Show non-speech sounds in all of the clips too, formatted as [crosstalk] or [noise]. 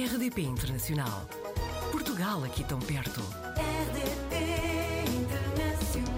RDP Internacional. Portugal aqui tão perto. RDP Internacional.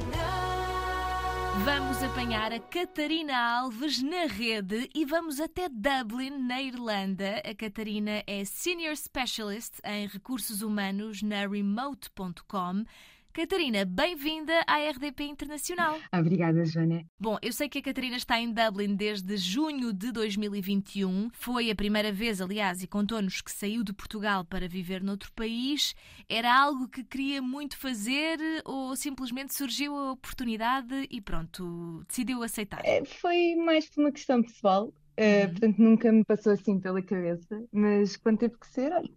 Vamos apanhar a Catarina Alves na rede e vamos até Dublin, na Irlanda. A Catarina é Senior Specialist em Recursos Humanos na Remote.com. Catarina, bem-vinda à RDP Internacional. Obrigada, Joana. Bom, eu sei que a Catarina está em Dublin desde junho de 2021. Foi a primeira vez, aliás, e contou-nos que saiu de Portugal para viver noutro país. Era algo que queria muito fazer ou simplesmente surgiu a oportunidade e pronto, decidiu aceitar? Eh, Foi mais por uma questão pessoal, eh, Uhum. portanto nunca me passou assim pela cabeça, mas quando teve que ser, olha,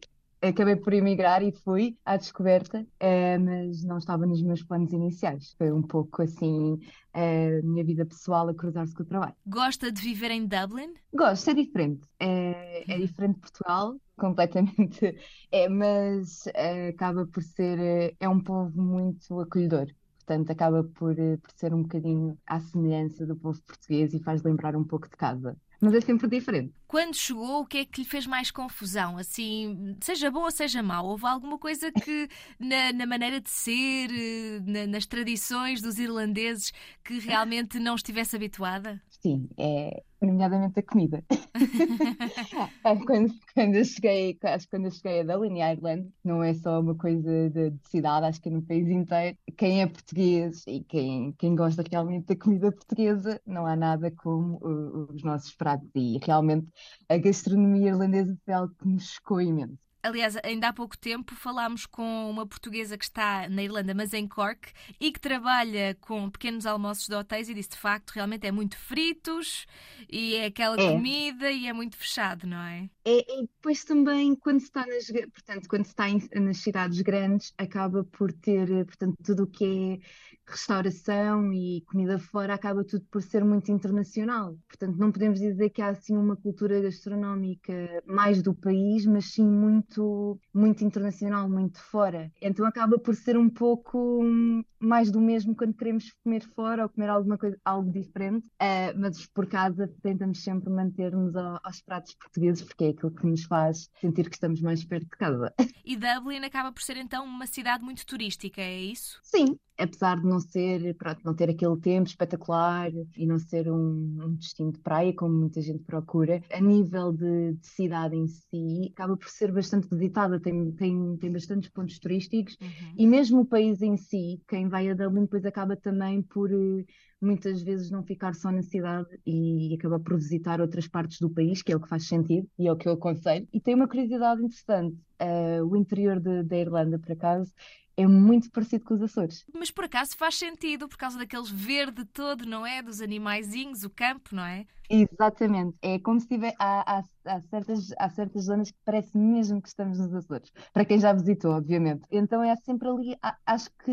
acabei por emigrar e fui à descoberta, eh, mas não estava nos meus planos iniciais. Foi um pouco assim a minha vida pessoal a cruzar-se com o trabalho. Gosta de viver em Dublin? Gosto, é diferente. É, é diferente de Portugal, [laughs] completamente. É, mas eh, acaba por ser. eh, É um povo muito acolhedor. Portanto, acaba por, eh, por ser um bocadinho à semelhança do povo português e faz lembrar um pouco de casa. Mas é sempre diferente. Quando chegou, o que é que lhe fez mais confusão? Assim, seja bom ou seja mau, houve alguma coisa que [laughs] na, na maneira de ser, eh, na- nas tradições dos irlandeses, que realmente não estivesse habituada? Sim, é nomeadamente a comida. [laughs] Ah, Quando, quando eu cheguei, acho que quando eu cheguei a Dublin e à Irlanda, não é só uma coisa de, de cidade, acho que é no país inteiro. Quem é português e quem, quem gosta realmente da comida portuguesa, não há nada como uh, os nossos pratos. E realmente a gastronomia irlandesa foi algo que me chocou imenso. Aliás, ainda há pouco tempo falámos com uma portuguesa que está na Irlanda, mas em Cork, e que trabalha com pequenos almoços de hotéis e disse de facto realmente é muito fritos e é aquela É. comida e é muito fechado, não é? É, e depois também, quando se está nas, portanto, quando está em- nas cidades grandes, acaba por ter, eh, portanto, tudo o que é restauração e comida fora, acaba tudo por ser muito internacional. Portanto, não podemos dizer que há assim uma cultura gastronómica mais do país, mas sim muito, muito internacional, muito fora. Então acaba por ser um pouco hum, mais do mesmo quando queremos comer fora ou comer alguma coisa, algo diferente. Ah, mas por casa tentamos sempre manter-nos ao- aos pratos portugueses, porque é aquilo que nos faz sentir que estamos mais perto de casa. E Dublin acaba por ser então uma cidade muito turística, é isso? Sim, apesar de não ser, pronto, não ter aquele tempo espetacular e não ser um, um destino de praia, como muita gente procura, a nível de, de cidade em si, acaba por ser bastante visitada, tem, tem, tem bastantes pontos turísticos e mesmo o país em si, quem vai a Dublin depois acaba também por eh, muitas vezes não ficar só na cidade e acaba por visitar outras partes do país, que é o que faz sentido e é o que eu aconselho. E tem uma curiosidade interessante, eh, o interior da Irlanda, por acaso, é muito parecido com os Açores. Mas por acaso faz sentido, por causa daqueles verde todo, não é? Dos animaizinhos, o campo, não é? Exatamente, é como se tiver, há, há, há certas, há certas zonas que parece mesmo que estamos nos Açores, para quem já visitou, obviamente. Então é sempre ali, acho que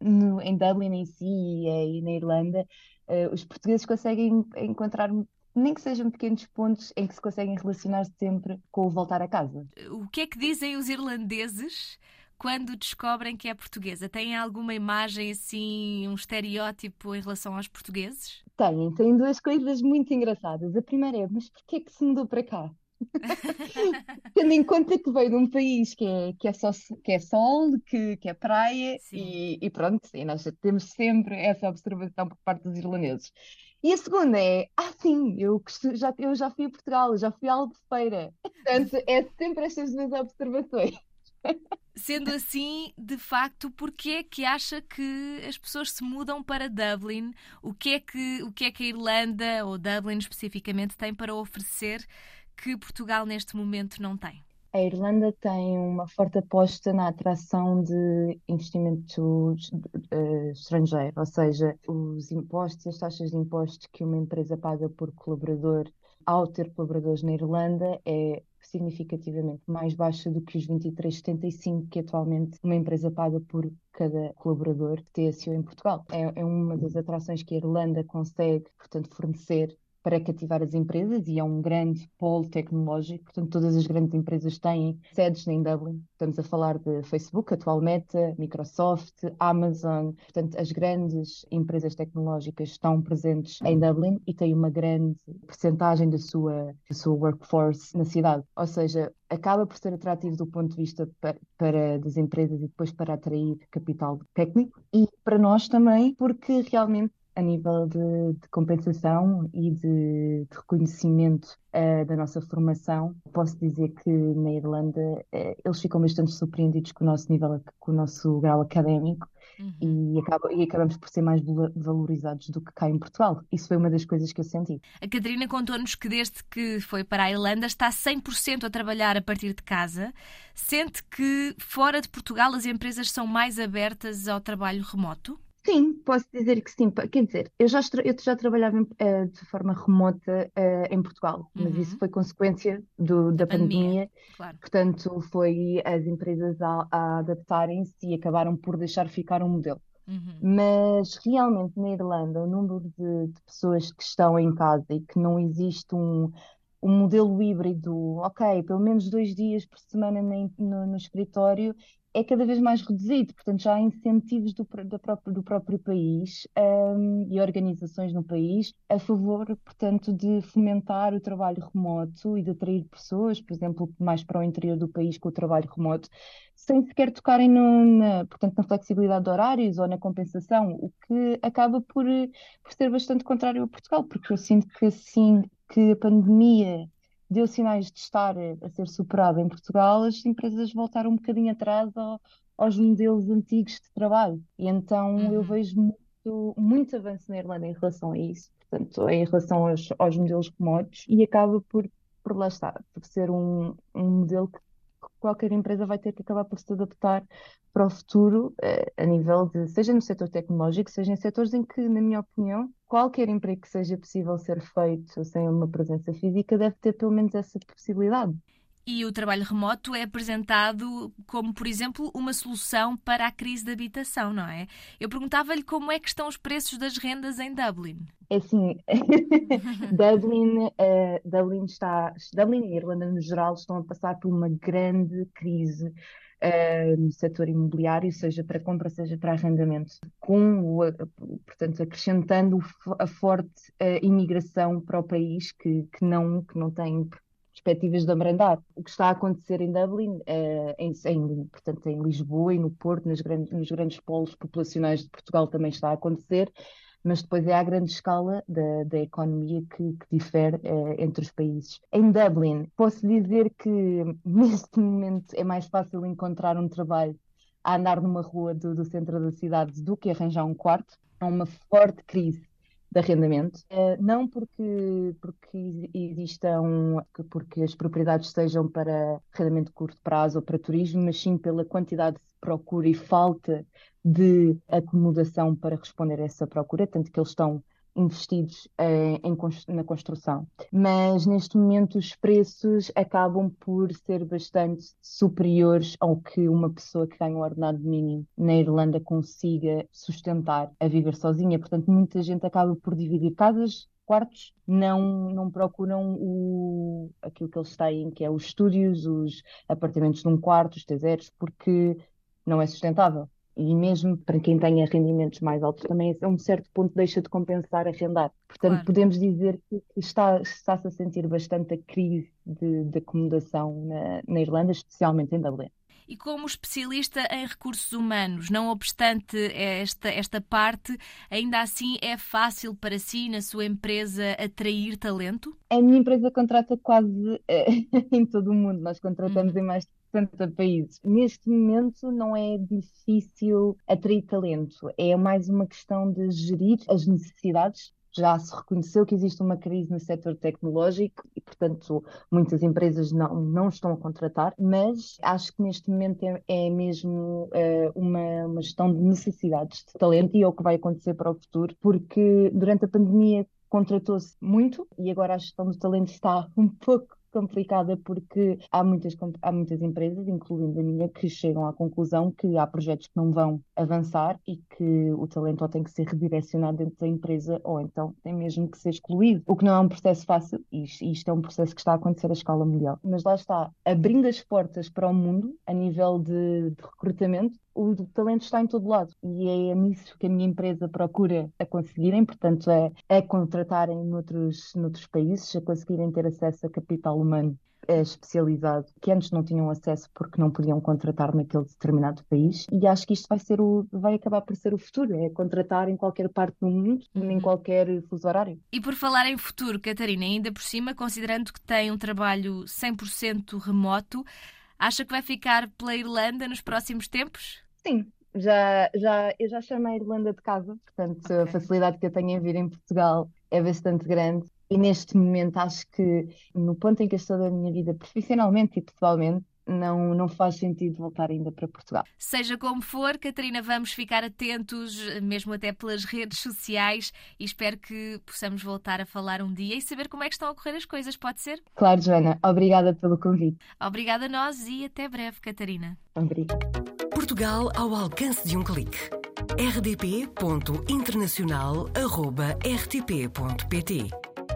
no- em Dublin em si e na Irlanda, eh, os portugueses conseguem encontrar, nem que sejam pequenos pontos em que se conseguem relacionar sempre com o voltar a casa. O que é que dizem os irlandeses quando descobrem que é portuguesa? Têm alguma imagem assim, um estereótipo em relação aos portugueses? Têm, têm duas coisas muito engraçadas. A primeira é, mas porquê é que se mudou para cá? [laughs] Tendo em conta que veio de um país que é, que é, só, que é sol, que, que é praia e, e pronto, e nós temos sempre essa observação por parte dos irlandeses. E a segunda é, ah sim, eu, já, eu já fui a Portugal, já fui a Albufeira. [laughs] Portanto, é sempre estas duas observações. [laughs] Sendo assim, de facto, porquê é que acha que as pessoas se mudam para Dublin? O que é que, o que, é que a Irlanda, ou Dublin especificamente, tem para oferecer que Portugal neste momento não tem? A Irlanda tem uma forte aposta na atração de investimento eh, estrangeiro, ou seja, os impostos, as taxas de impostos que uma empresa paga por colaborador ao ter colaboradores na Irlanda é significativamente mais baixa do que os 23,75 que atualmente uma empresa paga por cada colaborador TSO em Portugal. É, é uma das atrações que a Irlanda consegue, portanto, fornecer para cativar as empresas e é um grande polo tecnológico, portanto, todas as grandes empresas têm sedes em Dublin. Estamos a falar de Facebook, atual Meta, Microsoft, Amazon, portanto, as grandes empresas tecnológicas estão presentes em Dublin e têm uma grande percentagem da sua, da sua workforce na cidade. Ou seja, acaba por ser atrativo do ponto de vista para, para das empresas e depois para atrair capital técnico e para nós também, porque realmente a nível de, de compensação e de, de reconhecimento uh, da nossa formação, posso dizer que na Irlanda uh, eles ficam bastante surpreendidos com o nosso nível, com o nosso grau académico uhum. e, acaba, e acabamos por ser mais valorizados do que cá em Portugal. Isso foi uma das coisas que eu senti. A Catarina contou-nos que desde que foi para a Irlanda está 100% a trabalhar a partir de casa. Sente que fora de Portugal as empresas são mais abertas ao trabalho remoto? Sim, posso dizer que sim. Quer dizer, eu já, eu já trabalhava uh, de forma remota uh, em Portugal, mas uhum. isso foi consequência do, da pandemia. pandemia. Claro. Portanto, foi as empresas a, a adaptarem-se e acabaram por deixar ficar um modelo. Uhum. Mas realmente na Irlanda, o número de, de, pessoas que estão em casa e que não existe um, um modelo híbrido, ok, pelo menos dois dias por semana no, no escritório, é cada vez mais reduzido, portanto já há incentivos do, do, próprio, do próprio país um, e organizações no país a favor, portanto, de fomentar o trabalho remoto e de atrair pessoas, por exemplo, mais para o interior do país com o trabalho remoto, sem sequer tocarem no, na, portanto, na flexibilidade de horários ou na compensação, o que acaba por, por ser bastante contrário a Portugal, porque eu sinto que assim que a pandemia deu sinais de estar a ser superada em Portugal, as empresas voltaram um bocadinho atrás ao, aos modelos antigos de trabalho. E então uhum. eu vejo muito, muito avanço na Irlanda em relação a isso, portanto, em relação aos, aos modelos remotos, e acaba por, por lá estar, por ser um, um modelo que qualquer empresa vai ter que acabar por se adaptar para o futuro, eh, a nível de, seja no setor tecnológico, seja em setores em que, na minha opinião, qualquer emprego que seja possível ser feito sem uma presença física deve ter pelo menos essa possibilidade. E o trabalho remoto é apresentado como, por exemplo, uma solução para a crise de habitação, não é? Eu perguntava-lhe como é que estão os preços das rendas em Dublin. É assim, [laughs] Dublin, uh, Dublin está, Dublin e Irlanda no geral estão a passar por uma grande crise uh, no setor imobiliário, seja para compra, seja para arrendamento, com o, portanto, acrescentando a forte uh, imigração para o país que, que, não, que não tem perspectivas de abrandar. O que está a acontecer em Dublin, uh, em, em, portanto, em Lisboa e no Porto, nas grandes, nos grandes polos populacionais de Portugal também está a acontecer, mas depois é à grande escala da, da economia que, que difere uh, entre os países. Em Dublin, posso dizer que [laughs] neste momento é mais fácil encontrar um trabalho a andar numa rua do, do centro da cidade do que arranjar um quarto. Há uma forte crise de arrendamento, uh, não porque, porque existam, porque as propriedades sejam para arrendamento de curto prazo ou para turismo, mas sim pela quantidade de procura e falta de acomodação para responder a essa procura, tanto que eles estão investidos eh, em, na construção. Mas neste momento os preços acabam por ser bastante superiores ao que uma pessoa que ganha um ordenado mínimo na Irlanda consiga sustentar a viver sozinha. Portanto, muita gente acaba por dividir casas quartos, não, não procuram o, aquilo que eles têm, que é os estúdios, os apartamentos de um quarto, os T0, porque não é sustentável e mesmo para quem tenha rendimentos mais altos, também a um certo ponto deixa de compensar arrendar. Portanto, claro. podemos dizer que está, está-se a sentir bastante a crise de, de acomodação na, na Irlanda, especialmente em Dublin e como especialista em recursos humanos, não obstante esta, esta parte, ainda assim é fácil para si, na sua empresa, atrair talento? A minha empresa contrata quase eh, [laughs] em todo o mundo, nós contratamos uhum. em mais 60 países. Neste momento não é difícil atrair talento, é mais uma questão de gerir as necessidades já se reconheceu que existe uma crise no setor tecnológico e, portanto, muitas empresas não, não estão a contratar, mas acho que neste momento é, é mesmo uh, uma, uma gestão de necessidades de talento e é o que vai acontecer para o futuro, porque durante a pandemia contratou-se muito e agora a gestão do talento está [laughs] um pouco complicada porque há muitas, há muitas empresas, incluindo a minha, que chegam à conclusão que há projetos que não vão avançar e que o talento ou tem que ser redirecionado dentro da empresa ou então tem mesmo que ser excluído, o que não é um processo fácil e isto é um processo que está a acontecer à escala mundial. Mas lá está, abrindo as portas para o mundo a nível de, de recrutamento, o talento está em todo lado e é nisso que a minha empresa procura a conseguirem, portanto, é, é contratarem noutros, noutros países, a conseguirem ter acesso a capital humano é especializado que antes não tinham acesso porque não podiam contratar naquele determinado país e acho que isto vai ser o vai acabar por ser o futuro é contratar em qualquer parte do mundo uhum. em qualquer fuso horário e por falar em futuro Catarina ainda por cima considerando que tem um trabalho 100% remoto acha que vai ficar pela Irlanda nos próximos tempos Sim, já, já, eu já chamei a Irlanda de casa, portanto okay. a facilidade que eu tenho em vir em Portugal é bastante grande. E neste momento acho que no ponto em que estou da minha vida, profissionalmente e pessoalmente, não, não faz sentido voltar ainda para Portugal. Seja como for, Catarina, vamos ficar atentos, mesmo até pelas redes sociais, e espero que possamos voltar a falar um dia e saber como é que estão a correr as coisas, pode ser? Claro, Joana. Obrigada pelo convite. Obrigada a nós e até breve, Catarina. Obrigada. Portugal ao alcance de um clique. rdp.internacional.rtp.pt